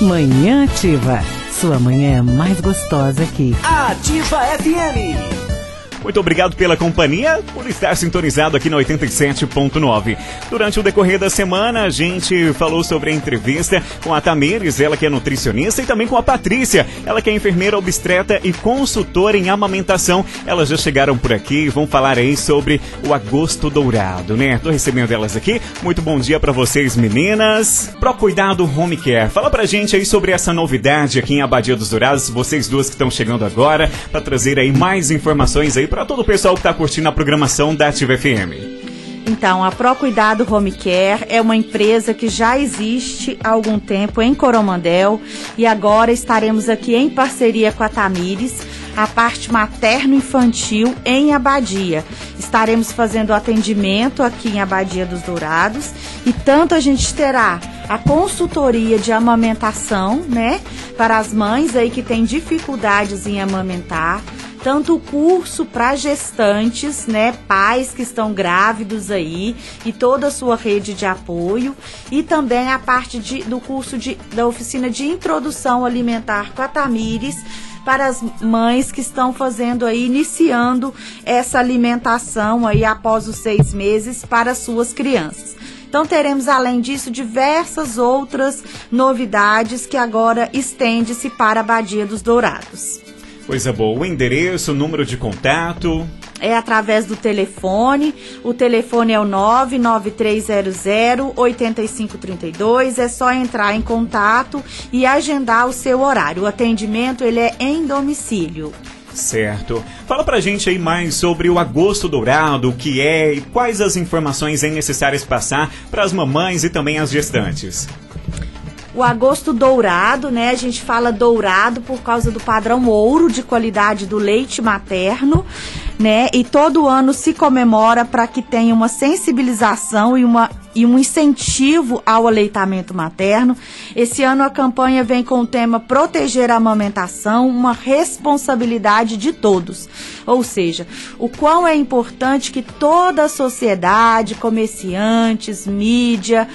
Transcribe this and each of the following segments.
Manhã Ativa. Sua manhã é mais gostosa aqui. Ativa FM. Muito obrigado pela companhia, por estar sintonizado aqui na 87.9. Durante o decorrer da semana, a gente falou sobre a entrevista com a Tamires, ela que é nutricionista, e também com a Patrícia, ela que é enfermeira obstetra e consultora em amamentação. Elas já chegaram por aqui e vão falar aí sobre o agosto dourado, né? Tô recebendo elas aqui. Muito bom dia para vocês, meninas. Pro Cuidado Home Care, fala pra gente aí sobre essa novidade aqui em Abadia dos Dourados, vocês duas que estão chegando agora, para trazer aí mais informações aí para todo o pessoal que está curtindo a programação da Ativa FM. Então, a Procuidado Home Care é uma empresa que já existe há algum tempo em Coromandel e agora estaremos aqui em parceria com a Tamires, a parte materno-infantil em Abadia. Estaremos fazendo atendimento aqui em Abadia dos Dourados e tanto a gente terá a consultoria de amamentação, né, para as mães aí que têm dificuldades em amamentar, tanto o curso para gestantes, né, pais que estão grávidos aí e toda a sua rede de apoio e também a parte de, do curso de, da oficina de introdução alimentar com a Tamires para as mães que estão fazendo aí, iniciando essa alimentação aí após os seis meses para suas crianças. Então teremos além disso diversas outras novidades que agora estende-se para a Badia dos Dourados. Coisa boa. O endereço, o número de contato. É através do telefone. O telefone é o 99300-8532. É só entrar em contato e agendar o seu horário. O atendimento ele é em domicílio. Certo. Fala pra gente aí mais sobre o agosto dourado, o que é e quais as informações é necessárias passar para as mamães e também as gestantes o agosto dourado, né? A gente fala dourado por causa do padrão ouro de qualidade do leite materno, né? E todo ano se comemora para que tenha uma sensibilização e uma e um incentivo ao aleitamento materno. Esse ano a campanha vem com o tema Proteger a amamentação, uma responsabilidade de todos. Ou seja, o quão é importante que toda a sociedade, comerciantes, mídia,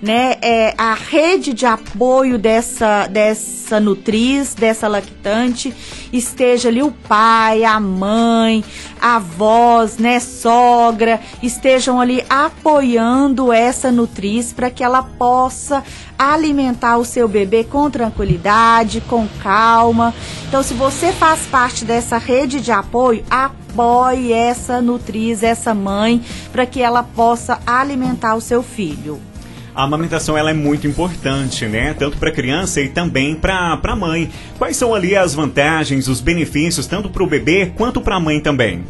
né, é, a rede de apoio dessa, dessa nutriz, dessa lactante, esteja ali o pai, a mãe, avós, né, sogra, estejam ali apoiando essa nutriz para que ela possa alimentar o seu bebê com tranquilidade, com calma. Então, se você faz parte dessa rede de apoio, apoie essa nutriz, essa mãe, para que ela possa alimentar o seu filho a amamentação ela é muito importante, né? Tanto para a criança e também para a mãe. Quais são ali as vantagens, os benefícios, tanto para o bebê quanto para a mãe também?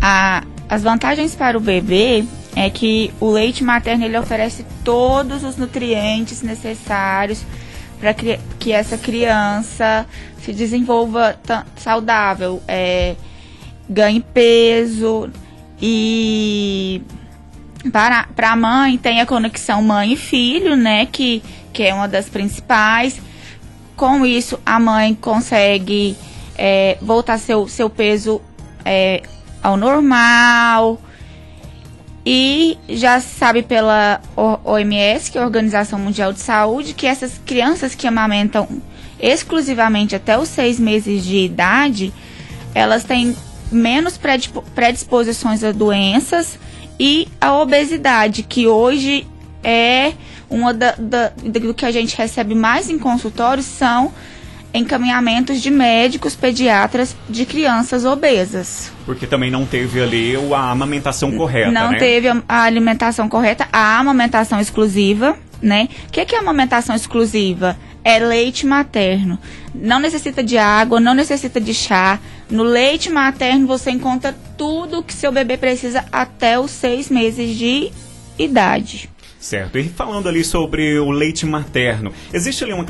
A, as vantagens para o bebê é que o leite materno ele oferece todos os nutrientes necessários para que essa criança se desenvolva saudável, é, ganhe peso e para, para a mãe tem a conexão mãe e filho, né? Que, que é uma das principais. Com isso, a mãe consegue é, voltar seu, seu peso é, ao normal. E já se sabe pela OMS, que é a Organização Mundial de Saúde, que essas crianças que amamentam exclusivamente até os seis meses de idade, elas têm menos predisposições a doenças e a obesidade, que hoje é uma da, da, do que a gente recebe mais em consultórios são encaminhamentos de médicos pediatras de crianças obesas. Porque também não teve ali a amamentação correta, Não né? teve a, alimentação correta, a amamentação exclusiva, né? O que, que é amamentação exclusiva? É leite materno. Não necessita de água, não necessita de chá, no leite materno você encontra tudo que seu bebê precisa até os seis meses de idade. Certo. E falando ali sobre o leite materno, existe ali uma,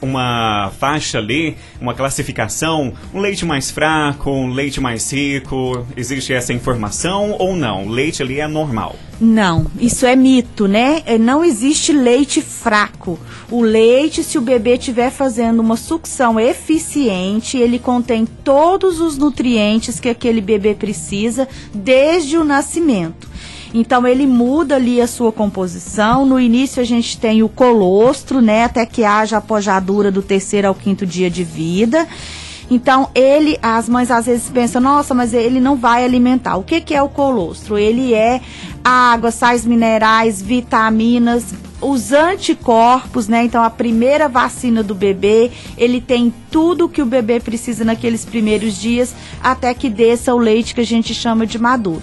uma faixa ali, uma classificação, um leite mais fraco, um leite mais rico? Existe essa informação ou não? O leite ali é normal? Não, isso é mito, né? É, não existe leite fraco. O leite, se o bebê estiver fazendo uma sucção eficiente, ele contém todos os nutrientes que aquele bebê precisa desde o nascimento. Então ele muda ali a sua composição. No início a gente tem o colostro, né, até que haja a pojadura do terceiro ao quinto dia de vida. Então, ele, as mães às vezes pensam, nossa, mas ele não vai alimentar. O que, que é o colostro? Ele é água, sais minerais, vitaminas, os anticorpos, né? Então, a primeira vacina do bebê, ele tem tudo que o bebê precisa naqueles primeiros dias, até que desça o leite que a gente chama de maduro.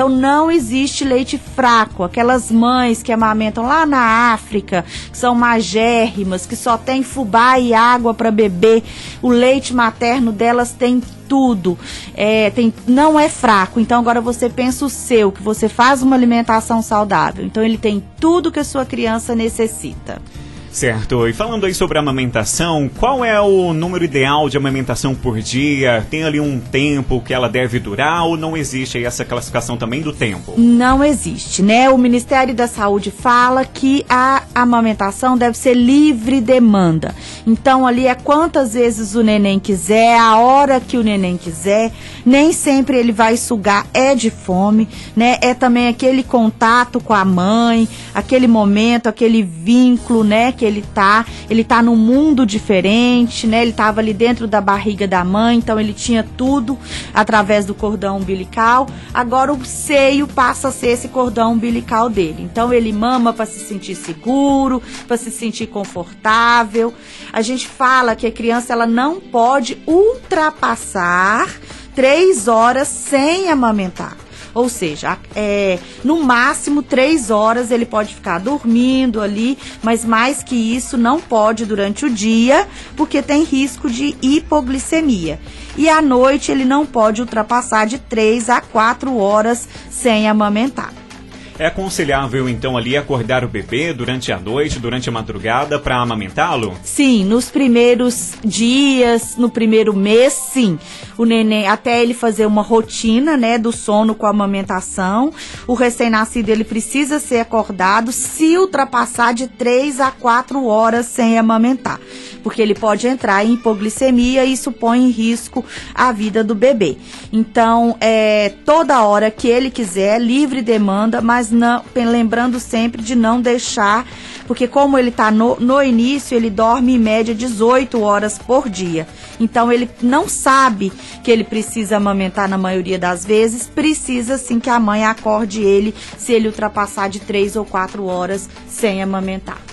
Então não existe leite fraco. Aquelas mães que amamentam lá na África, que são magérrimas, que só tem fubá e água para beber, o leite materno delas tem tudo. É, tem, não é fraco. Então agora você pensa o seu, que você faz uma alimentação saudável. Então ele tem tudo que a sua criança necessita. Certo. E falando aí sobre amamentação, qual é o número ideal de amamentação por dia? Tem ali um tempo que ela deve durar ou não existe aí essa classificação também do tempo? Não existe, né? O Ministério da Saúde fala que a amamentação deve ser livre demanda. Então ali é quantas vezes o neném quiser, a hora que o neném quiser. Nem sempre ele vai sugar, é de fome, né? É também aquele contato com a mãe, aquele momento, aquele vínculo, né? que ele tá. Ele tá num mundo diferente, né? Ele tava ali dentro da barriga da mãe, então ele tinha tudo através do cordão umbilical. Agora o seio passa a ser esse cordão umbilical dele. Então ele mama para se sentir seguro, para se sentir confortável. A gente fala que a criança ela não pode ultrapassar três horas sem amamentar. Ou seja, é, no máximo três horas ele pode ficar dormindo ali, mas mais que isso não pode durante o dia, porque tem risco de hipoglicemia. E à noite ele não pode ultrapassar de três a quatro horas sem amamentar. É aconselhável então ali acordar o bebê durante a noite, durante a madrugada para amamentá-lo? Sim, nos primeiros dias, no primeiro mês, sim. O neném, até ele fazer uma rotina, né, do sono com a amamentação, o recém-nascido ele precisa ser acordado se ultrapassar de 3 a 4 horas sem amamentar, porque ele pode entrar em hipoglicemia e isso põe em risco a vida do bebê. Então, é toda hora que ele quiser, livre demanda, mas não, lembrando sempre de não deixar, porque como ele está no, no início, ele dorme em média 18 horas por dia. Então ele não sabe que ele precisa amamentar na maioria das vezes, precisa sim que a mãe acorde ele se ele ultrapassar de 3 ou 4 horas sem amamentar.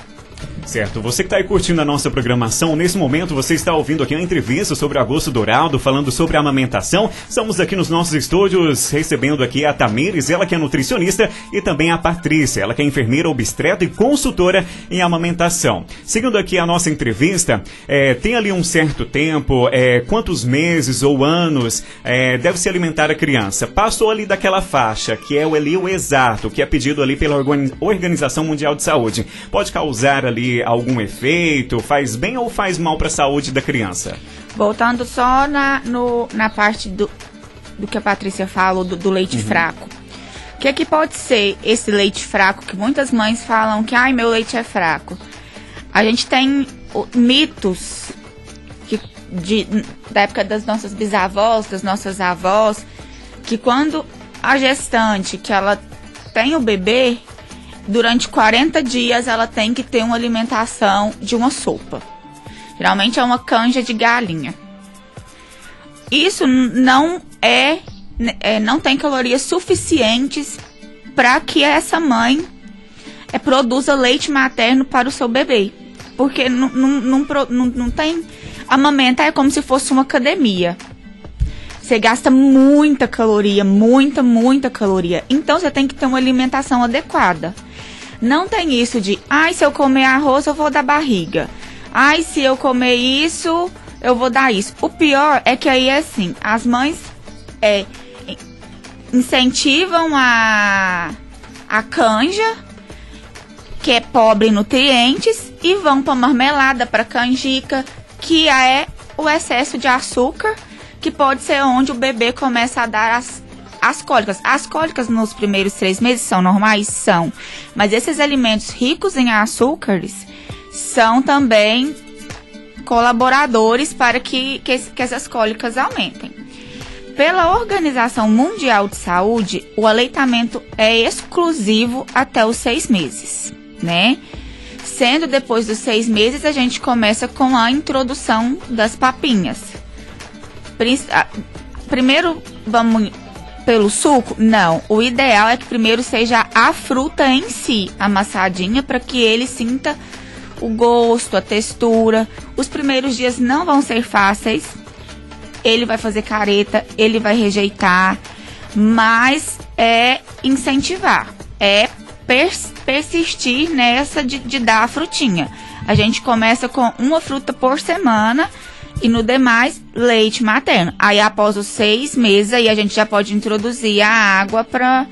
Certo, você que está aí curtindo a nossa programação, nesse momento você está ouvindo aqui uma entrevista sobre Agosto Dourado, falando sobre a amamentação. Estamos aqui nos nossos estúdios recebendo aqui a Tamires, ela que é nutricionista, e também a Patrícia, ela que é enfermeira obstetra e consultora em amamentação. Seguindo aqui a nossa entrevista, é, tem ali um certo tempo, é, quantos meses ou anos é, deve se alimentar a criança? Passou ali daquela faixa, que é o, ali o exato, que é pedido ali pela Organização Mundial de Saúde. Pode causar ali algum efeito? Faz bem ou faz mal para a saúde da criança? Voltando só na, no, na parte do, do que a Patrícia falou, do, do leite uhum. fraco. O que, é que pode ser esse leite fraco que muitas mães falam que, ai, meu leite é fraco? A gente tem mitos que, de, da época das nossas bisavós, das nossas avós, que quando a gestante, que ela tem o bebê, durante 40 dias ela tem que ter uma alimentação de uma sopa. Geralmente é uma canja de galinha. Isso não é, é não tem calorias suficientes para que essa mãe é, produza leite materno para o seu bebê. Porque não, não, não, não tem. Amamentar é como se fosse uma academia. Você gasta muita caloria, muita, muita caloria. Então você tem que ter uma alimentação adequada. Não tem isso de, ai, se eu comer arroz, eu vou dar barriga. Ai, se eu comer isso, eu vou dar isso. O pior é que aí é assim, as mães é, incentivam a, a canja, que é pobre em nutrientes, e vão para marmelada, para canjica, que é o excesso de açúcar, que pode ser onde o bebê começa a dar as as cólicas. As cólicas nos primeiros três meses são normais? São. Mas esses alimentos ricos em açúcares são também colaboradores para que, que, que essas cólicas aumentem. pela Organização Mundial de Saúde, o aleitamento é exclusivo até os seis meses, né? Sendo depois dos seis meses, a gente começa com a introdução das papinhas. Primeiro, vamos pelo suco? Não. O ideal é que primeiro seja a fruta em si, amassadinha, para que ele sinta o gosto, a textura. Os primeiros dias não vão ser fáceis. Ele vai fazer careta, ele vai rejeitar, mas é incentivar, é pers persistir nessa de, de dar a frutinha. A gente começa com uma fruta por semana e no demais, leite materno. Aí após os seis meses, aí a gente já pode introduzir a água para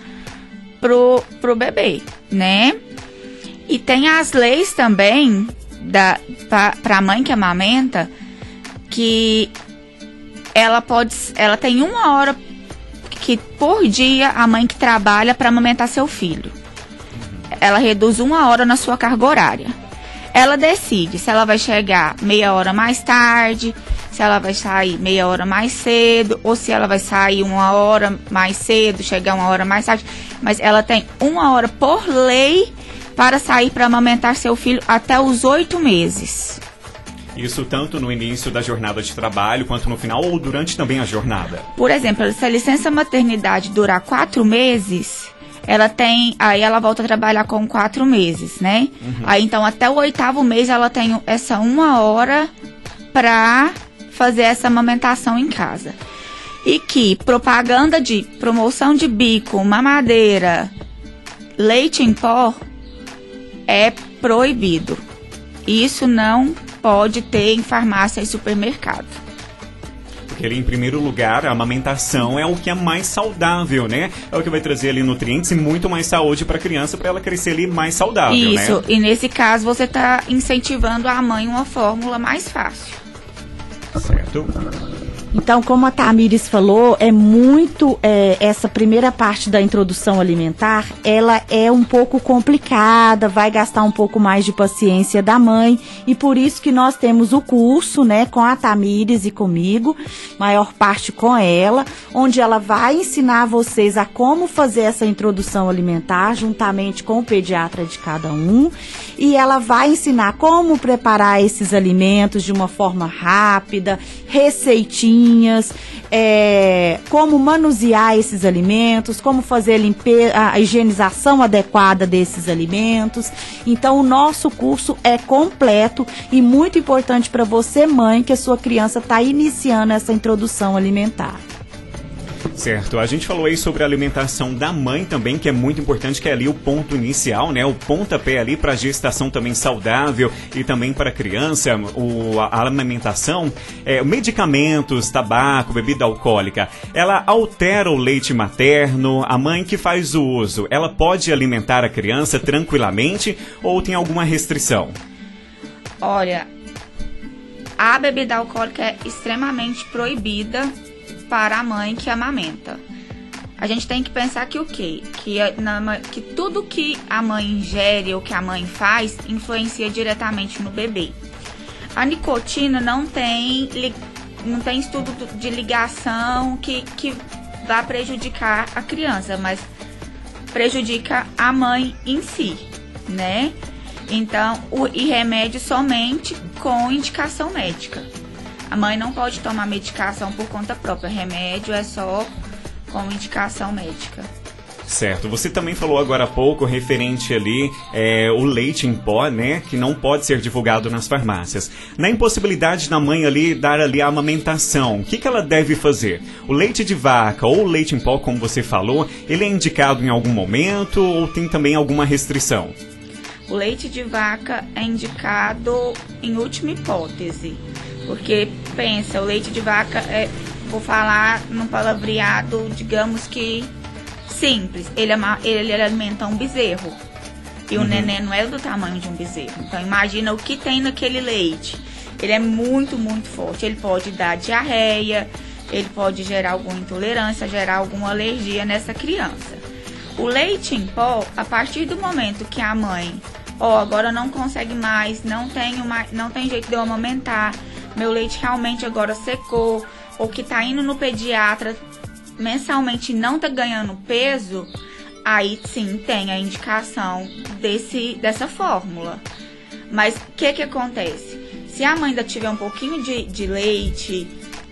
pro, pro bebê, né? E tem as leis também da para a mãe que amamenta que ela pode ela tem uma hora que por dia a mãe que trabalha para amamentar seu filho. Ela reduz uma hora na sua carga horária. Ela decide se ela vai chegar meia hora mais tarde, se ela vai sair meia hora mais cedo, ou se ela vai sair uma hora mais cedo, chegar uma hora mais tarde. Mas ela tem uma hora por lei para sair para amamentar seu filho até os oito meses. Isso tanto no início da jornada de trabalho quanto no final ou durante também a jornada? Por exemplo, se a licença maternidade durar quatro meses, ela tem. Aí ela volta a trabalhar com quatro meses, né? Uhum. Aí então até o oitavo mês ela tem essa uma hora para fazer essa amamentação em casa. E que propaganda de promoção de bico, mamadeira, leite em pó é proibido. Isso não pode ter em farmácia e supermercado. Porque ali, em primeiro lugar, a amamentação é o que é mais saudável, né? É o que vai trazer ali nutrientes e muito mais saúde para a criança, para ela crescer ali mais saudável, Isso, né? e nesse caso você está incentivando a mãe uma fórmula mais fácil. Certo. Então, como a Tamires falou, é muito é, essa primeira parte da introdução alimentar, ela é um pouco complicada, vai gastar um pouco mais de paciência da mãe e por isso que nós temos o curso, né, com a Tamires e comigo, maior parte com ela, onde ela vai ensinar vocês a como fazer essa introdução alimentar juntamente com o pediatra de cada um e ela vai ensinar como preparar esses alimentos de uma forma rápida, é, como manusear esses alimentos, como fazer a, limpeza, a higienização adequada desses alimentos. Então, o nosso curso é completo e muito importante para você, mãe, que a sua criança está iniciando essa introdução alimentar. Certo, a gente falou aí sobre a alimentação da mãe também, que é muito importante, que é ali o ponto inicial, né? O pontapé ali para a gestação também saudável e também para a criança, o, a alimentação, é, medicamentos, tabaco, bebida alcoólica, ela altera o leite materno, a mãe que faz o uso, ela pode alimentar a criança tranquilamente ou tem alguma restrição? Olha, a bebida alcoólica é extremamente proibida para a mãe que amamenta. A gente tem que pensar que o quê? Que, na, que tudo que a mãe ingere ou que a mãe faz influencia diretamente no bebê. A nicotina não tem, não tem estudo de ligação que, que vá prejudicar a criança, mas prejudica a mãe em si, né? Então, o, e remédio somente com indicação médica. A mãe não pode tomar medicação por conta própria. Remédio é só com indicação médica. Certo. Você também falou agora há pouco referente ali é, o leite em pó, né, que não pode ser divulgado nas farmácias. Na impossibilidade da mãe ali dar ali a amamentação, o que, que ela deve fazer? O leite de vaca ou o leite em pó, como você falou, ele é indicado em algum momento ou tem também alguma restrição? O leite de vaca é indicado em última hipótese. Porque pensa, o leite de vaca é, vou falar num palavreado, digamos que simples. Ele, é, ele, ele alimenta um bezerro. E uhum. o neném não é do tamanho de um bezerro. Então imagina o que tem naquele leite. Ele é muito, muito forte. Ele pode dar diarreia, ele pode gerar alguma intolerância, gerar alguma alergia nessa criança. O leite em pó, a partir do momento que a mãe, ó, oh, agora não consegue mais, não tenho mais, não tem jeito de eu amamentar, meu leite realmente agora secou, ou que tá indo no pediatra mensalmente e não tá ganhando peso, aí sim tem a indicação desse, dessa fórmula. Mas o que que acontece? Se a mãe ainda tiver um pouquinho de, de leite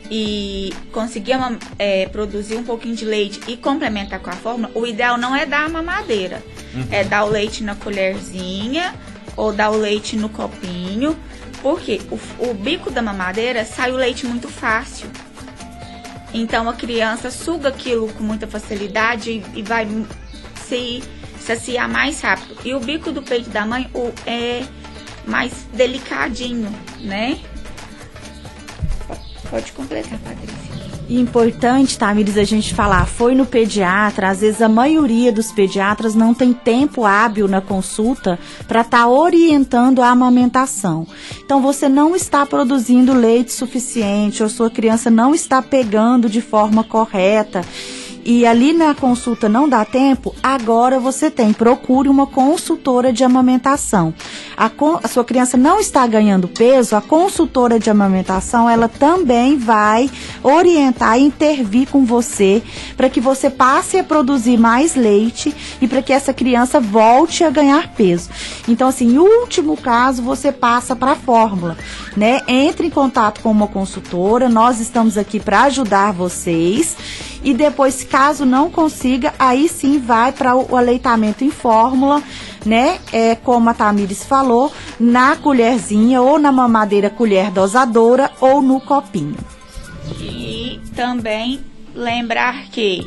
e conseguir é, produzir um pouquinho de leite e complementar com a fórmula, o ideal não é dar a mamadeira. Uhum. É dar o leite na colherzinha ou dar o leite no copinho. Porque o, o bico da mamadeira sai o leite muito fácil. Então a criança suga aquilo com muita facilidade e, e vai se saciar mais rápido. E o bico do peito da mãe o, é mais delicadinho, né? Pode completar, Patrícia. Importante, Tamires, a gente falar, foi no pediatra, às vezes a maioria dos pediatras não tem tempo hábil na consulta para estar tá orientando a amamentação. Então você não está produzindo leite suficiente ou sua criança não está pegando de forma correta e ali na consulta não dá tempo, agora você tem, procure uma consultora de amamentação. A, a, sua criança não está ganhando peso, a consultora de amamentação, ela também vai orientar e intervir com você para que você passe a produzir mais leite e para que essa criança volte a ganhar peso. Então, assim, em último caso, você passa para a fórmula, né? Entre em contato com uma consultora, nós estamos aqui para ajudar vocês e depois, caso não consiga, aí sim vai para o aleitamento em fórmula, né? É, como a Tamires falou, na colherzinha ou na mamadeira colher dosadora ou no copinho. E também lembrar que,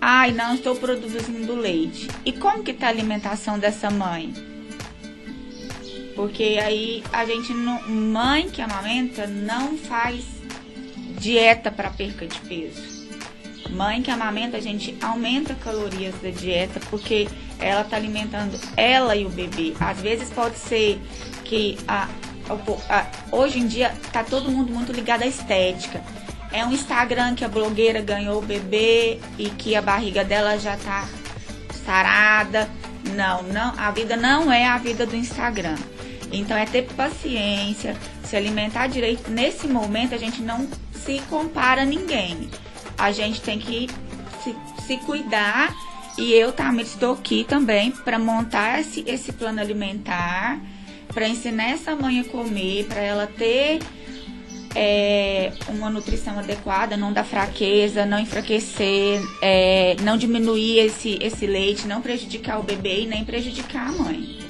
ai, não estou produzindo leite. E como que tá a alimentação dessa mãe? Porque aí a gente não, mãe que amamenta não faz dieta para perca de peso. Mãe que amamenta, a gente aumenta calorias da dieta porque ela está alimentando ela e o bebê. Às vezes pode ser que a, a, hoje em dia tá todo mundo muito ligado à estética. É um Instagram que a blogueira ganhou o bebê e que a barriga dela já tá sarada. Não, não, a vida não é a vida do Instagram. Então é ter paciência, se alimentar direito. Nesse momento a gente não se compara a ninguém a gente tem que se, se cuidar. E eu também estou aqui também para montar esse, esse plano alimentar, para ensinar essa mãe a comer, para ela ter é, uma nutrição adequada, não dar fraqueza, não enfraquecer, é, não diminuir esse, esse leite, não prejudicar o bebê e nem prejudicar a mãe.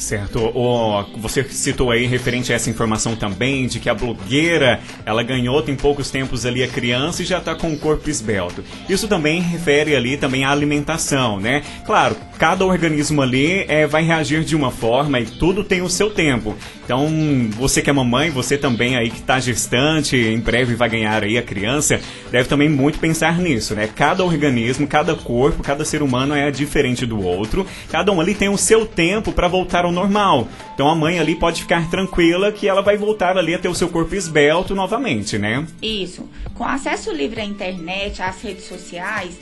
Certo. O, você citou aí referente a essa informação também de que a blogueira ela ganhou tem poucos tempos ali a criança e já está com o corpo esbelto. Isso também refere ali também à alimentação, né? Claro, cada organismo ali é, vai reagir de uma forma e tudo tem o seu tempo. Então, você que é mamãe, você também aí que está gestante, em breve vai ganhar aí a criança, deve também muito pensar nisso, né? Cada organismo, cada corpo, cada ser humano é diferente do outro. Cada um ali tem o seu tempo para voltar ao normal. Então a mãe ali pode ficar tranquila que ela vai voltar ali a ter o seu corpo esbelto novamente, né? Isso. Com acesso livre à internet, às redes sociais,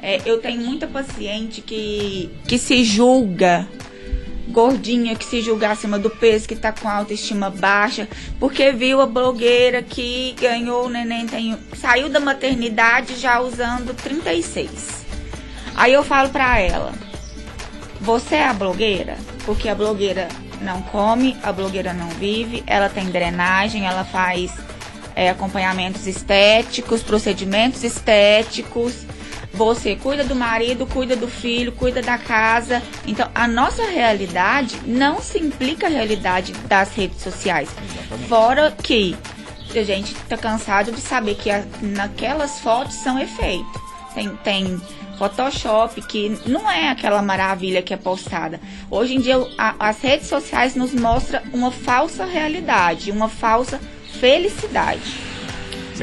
é, eu tenho muita paciente que, que se julga gordinha, que se julga acima do peso, que tá com autoestima baixa, porque viu a blogueira que ganhou o neném, tem, saiu da maternidade já usando 36. Aí eu falo pra ela, você é a blogueira? Porque a blogueira não come, a blogueira não vive, ela tem drenagem, ela faz é, acompanhamentos estéticos, procedimentos estéticos, você cuida do marido, cuida do filho, cuida da casa. Então, a nossa realidade não se implica a realidade das redes sociais. Exatamente. Fora que a gente tá cansado de saber que a, naquelas fotos são efeito. Tem, tem Photoshop, que não é aquela maravilha que é postada. Hoje em dia, a, as redes sociais nos mostram uma falsa realidade, uma falsa felicidade.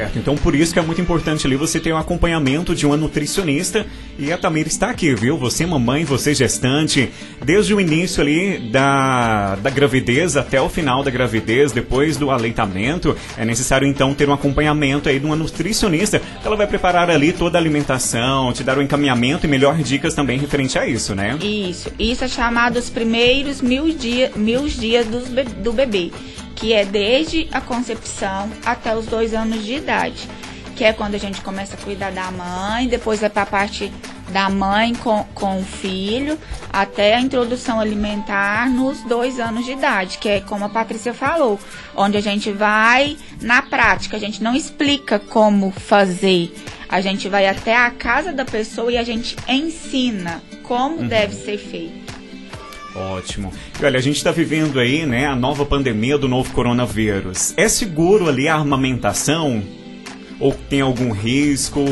Certo, então por isso que é muito importante ali você ter um acompanhamento de uma nutricionista. E a Tamir está aqui, viu? Você mamãe, você gestante, desde o início ali da, da gravidez até o final da gravidez, depois do aleitamento, é necessário então ter um acompanhamento aí de uma nutricionista, ela vai preparar ali toda a alimentação, te dar o um encaminhamento e melhor dicas também referente a isso, né? Isso, isso é chamado os primeiros mil, dia, mil dias do bebê que é desde a concepção até os dois anos de idade, que é quando a gente começa a cuidar da mãe, depois vai para a parte da mãe com, com o filho, até a introdução alimentar nos dois anos de idade, que é como a Patrícia falou, onde a gente vai na prática, a gente não explica como fazer, a gente vai até a casa da pessoa e a gente ensina como uhum. deve ser feito. Ótimo. E olha, a gente está vivendo aí, né, a nova pandemia do novo coronavírus. É seguro ali a armamentação? Ou tem algum risco?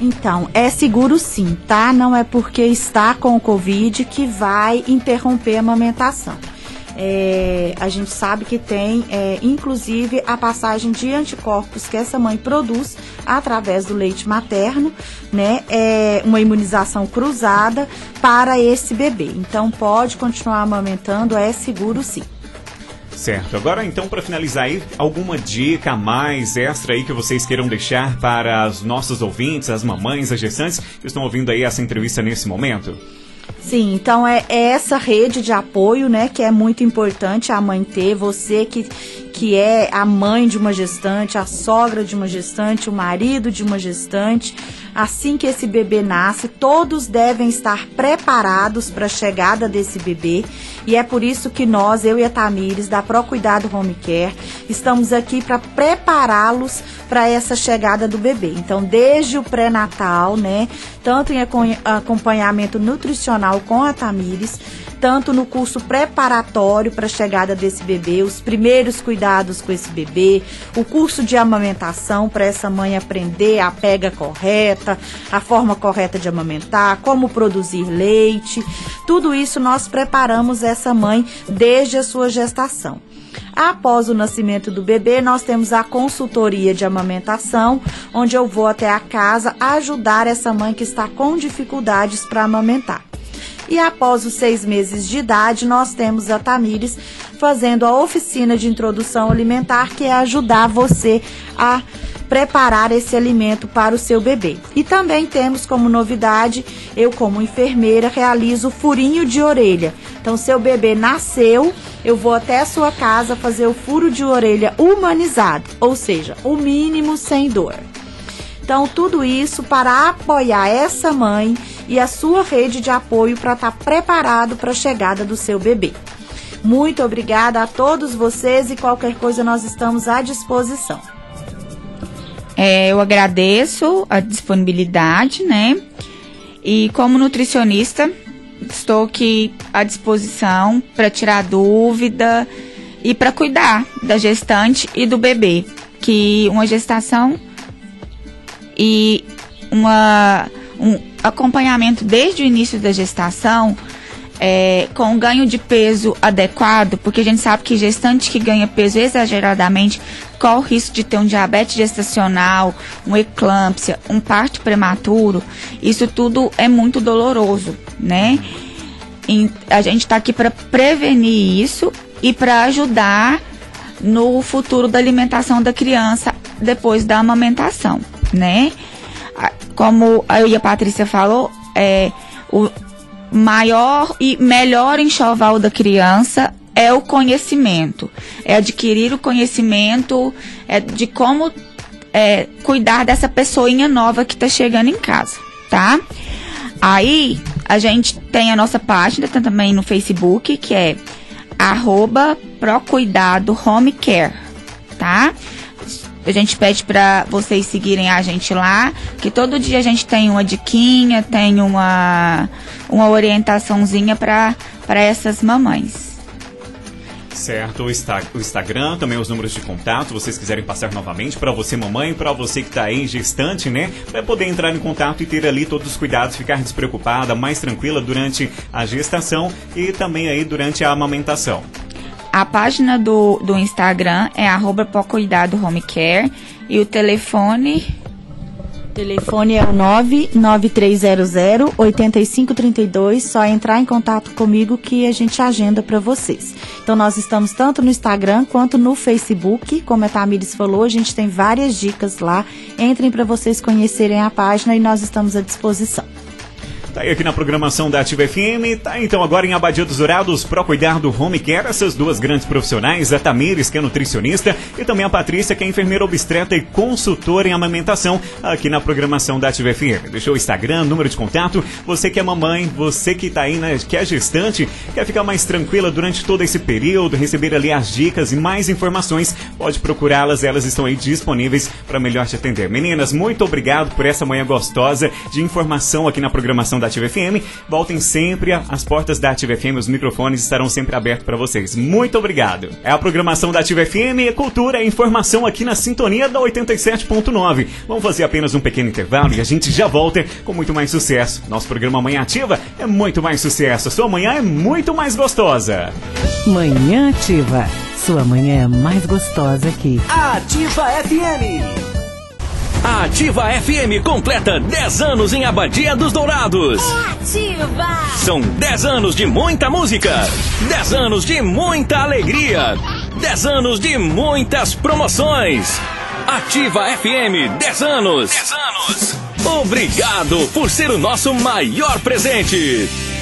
Então, é seguro sim, tá? Não é porque está com o Covid que vai interromper a amamentação. É, a gente sabe que tem, é, inclusive, a passagem de anticorpos que essa mãe produz através do leite materno, né? É uma imunização cruzada para esse bebê. Então, pode continuar amamentando, é seguro sim. Certo. Agora, então, para finalizar aí, alguma dica a mais extra aí que vocês queiram deixar para os nossos ouvintes, as mamães, as gestantes que estão ouvindo aí essa entrevista nesse momento? Sim, então é, é, essa rede de apoio, né, que é muito importante a mãe ter, você que, que é a mãe de uma gestante, a sogra de uma gestante, o marido de uma gestante. Assim que esse bebê nasce, todos devem estar preparados para a chegada desse bebê. E é por isso que nós, eu e a Tamires, da Pro Cuidado Home Care, estamos aqui para prepará-los para essa chegada do bebê. Então, desde o pré-natal, né, tanto em acompanhamento nutricional com a Tamires, tanto no curso preparatório para a chegada desse bebê, os primeiros cuidados com esse bebê, o curso de amamentação para essa mãe aprender a pega correta, a forma correta de amamentar, como produzir leite. Tudo isso nós preparamos essa mãe desde a sua gestação. Após o nascimento do bebê, nós temos a consultoria de amamentação, onde eu vou até a casa ajudar essa mãe que está com dificuldades para amamentar. E após os seis meses de idade, nós temos a Tamires fazendo a oficina de introdução alimentar, que é ajudar você a preparar esse alimento para o seu bebê. E também temos como novidade, eu como enfermeira realizo furinho de orelha. Então, seu bebê nasceu, eu vou até a sua casa fazer o furo de orelha humanizado, ou seja, o mínimo sem dor. Então, tudo isso para apoiar essa mãe e a sua rede de apoio para estar tá preparado para a chegada do seu bebê. Muito obrigada a todos vocês e qualquer coisa nós estamos à disposição. É, eu agradeço a disponibilidade, né? E como nutricionista, estou aqui à disposição para tirar dúvida e para cuidar da gestante e do bebê, que uma gestação e uma, um acompanhamento desde o início da gestação é, com ganho de peso adequado, porque a gente sabe que gestante que ganha peso exageradamente corre o risco de ter um diabetes gestacional, uma eclâmpsia, um parto prematuro. Isso tudo é muito doloroso, né? E a gente está aqui para prevenir isso e para ajudar no futuro da alimentação da criança depois da amamentação né? Como e a Patrícia falou, é, o maior e melhor enxoval da criança é o conhecimento, é adquirir o conhecimento é, de como é, cuidar dessa pessoinha nova que está chegando em casa, tá? Aí a gente tem a nossa página também no Facebook, que é arroba Procuidado Home Care, tá? A gente pede para vocês seguirem a gente lá, que todo dia a gente tem uma diquinha, tem uma, uma orientaçãozinha para essas mamães. Certo, o, o Instagram, também os números de contato, vocês quiserem passar novamente para você mamãe, para você que está aí gestante, né, para poder entrar em contato e ter ali todos os cuidados, ficar despreocupada, mais tranquila durante a gestação e também aí durante a amamentação. A página do, do Instagram é arroba Cuidado Home Care e o telefone telefone é o 99300 8532. Só entrar em contato comigo que a gente agenda para vocês. Então, nós estamos tanto no Instagram quanto no Facebook. Como a Tamires falou, a gente tem várias dicas lá. Entrem para vocês conhecerem a página e nós estamos à disposição. Tá aí aqui na programação da Ativa FM. Tá então agora em Abadia dos Dourados, Pro Cuidar do Home Care, essas duas grandes profissionais, a Tamires, que é nutricionista, e também a Patrícia, que é enfermeira obstetra e consultora em amamentação, aqui na programação da Ativa FM. Deixou o Instagram, número de contato. Você que é mamãe, você que tá aí, né, que é gestante, quer ficar mais tranquila durante todo esse período, receber ali as dicas e mais informações, pode procurá-las, elas estão aí disponíveis para melhor te atender. Meninas, muito obrigado por essa manhã gostosa de informação aqui na programação da Ativa FM. Voltem sempre, as portas da Ativa FM, os microfones estarão sempre abertos para vocês. Muito obrigado. É a programação da Ativa FM, cultura e informação aqui na sintonia da 87.9. Vamos fazer apenas um pequeno intervalo e a gente já volta com muito mais sucesso. Nosso programa Manhã Ativa é muito mais sucesso. Sua manhã é muito mais gostosa. Manhã Ativa. Sua manhã é mais gostosa aqui. Ativa FM. A Ativa FM completa 10 anos em Abadia dos Dourados. Ativa! São 10 anos de muita música, 10 anos de muita alegria, 10 anos de muitas promoções. Ativa FM 10 anos. 10 anos. Obrigado por ser o nosso maior presente.